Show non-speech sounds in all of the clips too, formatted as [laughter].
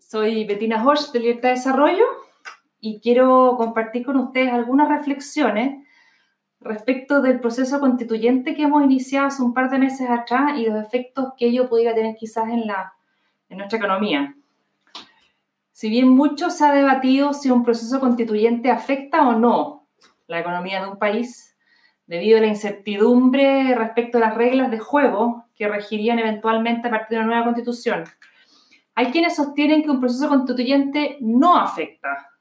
Soy Bettina Horst de Libertad de Desarrollo y quiero compartir con ustedes algunas reflexiones respecto del proceso constituyente que hemos iniciado hace un par de meses atrás y los efectos que ello pudiera tener quizás en, la, en nuestra economía. Si bien mucho se ha debatido si un proceso constituyente afecta o no la economía de un país, debido a la incertidumbre respecto a las reglas de juego que regirían eventualmente a partir de una nueva constitución, hay quienes sostienen que un proceso constituyente no afecta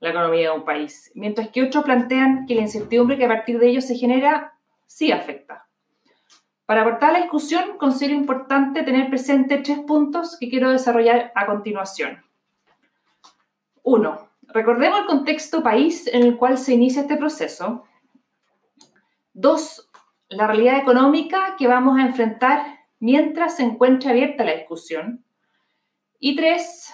la economía de un país, mientras que otros plantean que la incertidumbre que a partir de ello se genera sí afecta. Para aportar la discusión, considero importante tener presente tres puntos que quiero desarrollar a continuación. Uno, recordemos el contexto país en el cual se inicia este proceso. Dos, la realidad económica que vamos a enfrentar mientras se encuentra abierta la discusión. Y tres,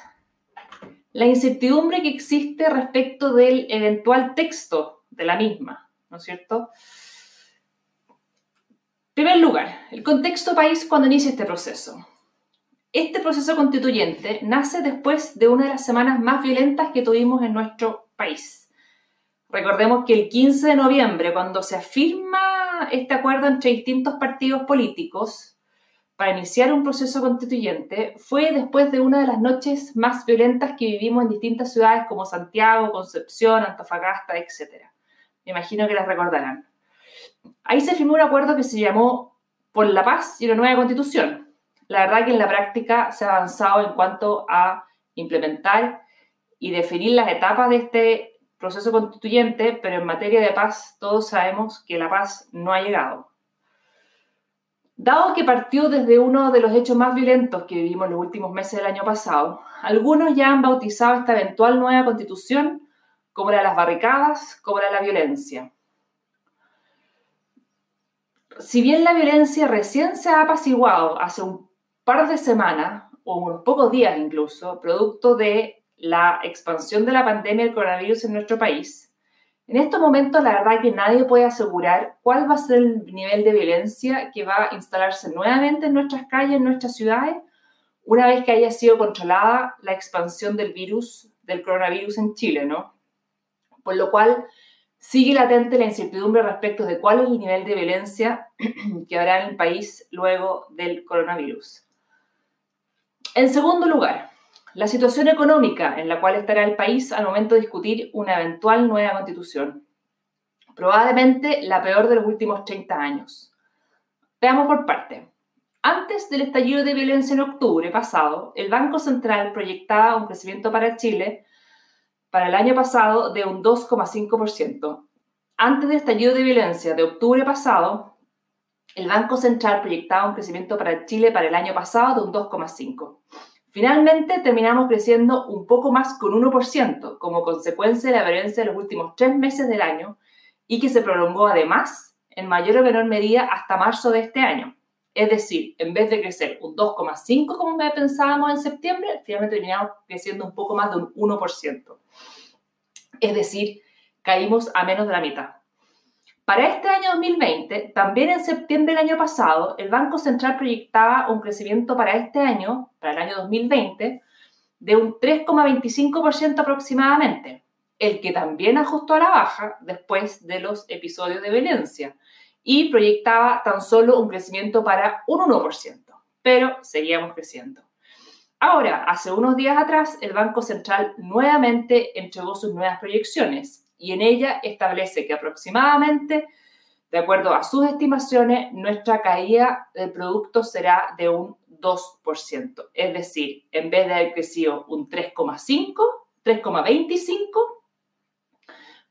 la incertidumbre que existe respecto del eventual texto de la misma, ¿no es cierto? En primer lugar, el contexto país cuando inicia este proceso. Este proceso constituyente nace después de una de las semanas más violentas que tuvimos en nuestro país. Recordemos que el 15 de noviembre, cuando se afirma este acuerdo entre distintos partidos políticos, para iniciar un proceso constituyente fue después de una de las noches más violentas que vivimos en distintas ciudades como Santiago, Concepción, Antofagasta, etc. Me imagino que las recordarán. Ahí se firmó un acuerdo que se llamó Por la Paz y la Nueva Constitución. La verdad que en la práctica se ha avanzado en cuanto a implementar y definir las etapas de este proceso constituyente, pero en materia de paz todos sabemos que la paz no ha llegado. Dado que partió desde uno de los hechos más violentos que vivimos los últimos meses del año pasado, algunos ya han bautizado esta eventual nueva constitución como la de las barricadas, como la de la violencia. Si bien la violencia recién se ha apaciguado hace un par de semanas, o unos pocos días incluso, producto de la expansión de la pandemia del coronavirus en nuestro país, en estos momentos, la verdad que nadie puede asegurar cuál va a ser el nivel de violencia que va a instalarse nuevamente en nuestras calles, en nuestras ciudades, una vez que haya sido controlada la expansión del virus, del coronavirus en Chile, ¿no? Por lo cual, sigue latente la incertidumbre respecto de cuál es el nivel de violencia [clears throat] que habrá en el país luego del coronavirus. En segundo lugar, la situación económica en la cual estará el país al momento de discutir una eventual nueva constitución. Probablemente la peor de los últimos 30 años. Veamos por parte. Antes del estallido de violencia en octubre pasado, el Banco Central proyectaba un crecimiento para Chile para el año pasado de un 2,5%. Antes del estallido de violencia de octubre pasado, el Banco Central proyectaba un crecimiento para Chile para el año pasado de un 2,5%. Finalmente, terminamos creciendo un poco más con 1% como consecuencia de la violencia de los últimos tres meses del año y que se prolongó además en mayor o menor medida hasta marzo de este año. Es decir, en vez de crecer un 2,5 como pensábamos en septiembre, finalmente terminamos creciendo un poco más de un 1%. Es decir, caímos a menos de la mitad. Para este año 2020, también en septiembre del año pasado, el Banco Central proyectaba un crecimiento para este año, para el año 2020, de un 3,25% aproximadamente, el que también ajustó a la baja después de los episodios de violencia y proyectaba tan solo un crecimiento para un 1%, pero seguíamos creciendo. Ahora, hace unos días atrás, el Banco Central nuevamente entregó sus nuevas proyecciones y en ella establece que aproximadamente, de acuerdo a sus estimaciones, nuestra caída del producto será de un 2%. Es decir, en vez de haber crecido un 3,5, 3,25,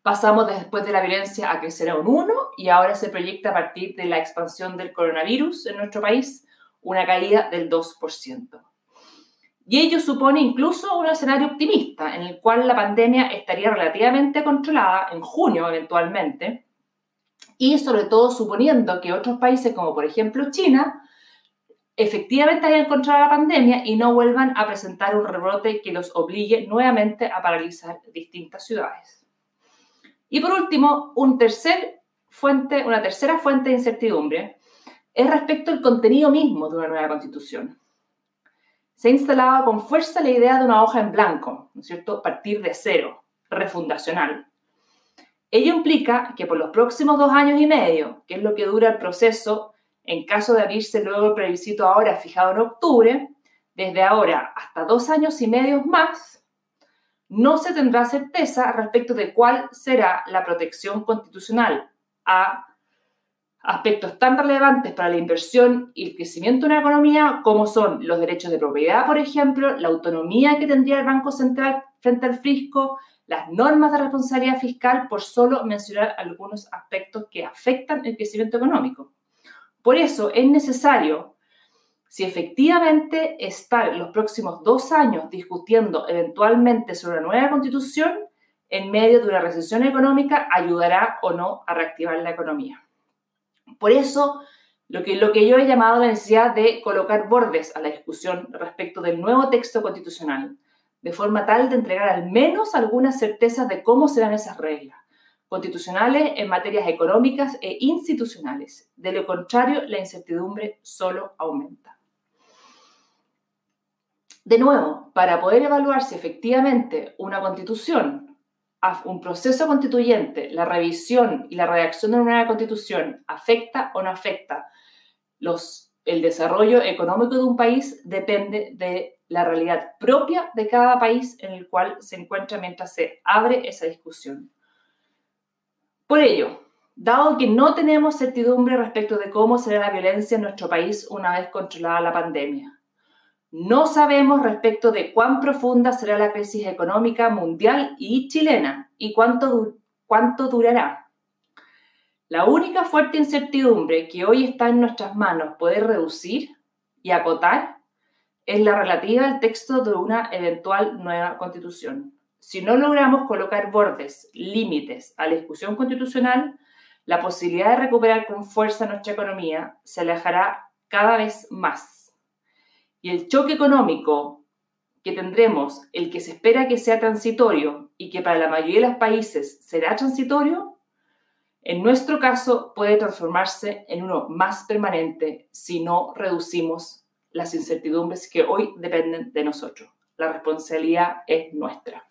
pasamos después de la violencia a crecer a un 1 y ahora se proyecta a partir de la expansión del coronavirus en nuestro país una caída del 2%. Y ello supone incluso un escenario optimista, en el cual la pandemia estaría relativamente controlada en junio eventualmente, y sobre todo suponiendo que otros países como por ejemplo China efectivamente hayan controlado la pandemia y no vuelvan a presentar un rebrote que los obligue nuevamente a paralizar distintas ciudades. Y por último, una tercera fuente de incertidumbre es respecto al contenido mismo de una nueva constitución. Se ha instalado con fuerza la idea de una hoja en blanco, ¿no es cierto? Partir de cero, refundacional. Ello implica que por los próximos dos años y medio, que es lo que dura el proceso en caso de abrirse luego el plebiscito ahora fijado en octubre, desde ahora hasta dos años y medio más, no se tendrá certeza respecto de cuál será la protección constitucional a aspectos tan relevantes para la inversión y el crecimiento de una economía como son los derechos de propiedad, por ejemplo, la autonomía que tendría el Banco Central frente al fisco, las normas de responsabilidad fiscal, por solo mencionar algunos aspectos que afectan el crecimiento económico. Por eso es necesario, si efectivamente estar los próximos dos años discutiendo eventualmente sobre una nueva constitución, en medio de una recesión económica, ayudará o no a reactivar la economía. Por eso, lo que, yo he llamado la necesidad de colocar bordes a la discusión respecto del nuevo texto constitucional, de forma tal de entregar al menos algunas certezas de cómo serán esas reglas constitucionales en materias económicas e institucionales. De lo contrario, la incertidumbre solo aumenta. De nuevo, para poder evaluar si efectivamente una constitución un proceso constituyente, la revisión y la redacción de una nueva constitución afecta o no afecta los, el desarrollo económico de un país depende de la realidad propia de cada país en el cual se encuentra mientras se abre esa discusión. Por ello, dado que no tenemos certidumbre respecto de cómo será la violencia en nuestro país una vez controlada la pandemia, no sabemos respecto de cuán profunda será la crisis económica mundial y chilena y cuánto, cuánto durará. La única fuerte incertidumbre que hoy está en nuestras manos poder reducir y acotar es la relativa al texto de una eventual nueva constitución. Si no logramos colocar bordes, límites a la discusión constitucional, la posibilidad de recuperar con fuerza nuestra economía se alejará cada vez más y el choque económico que tendremos, el que se espera que sea transitorio y que para la mayoría de los países será transitorio, en nuestro caso puede transformarse en uno más permanente si no reducimos las incertidumbres que hoy dependen de nosotros. La responsabilidad es nuestra.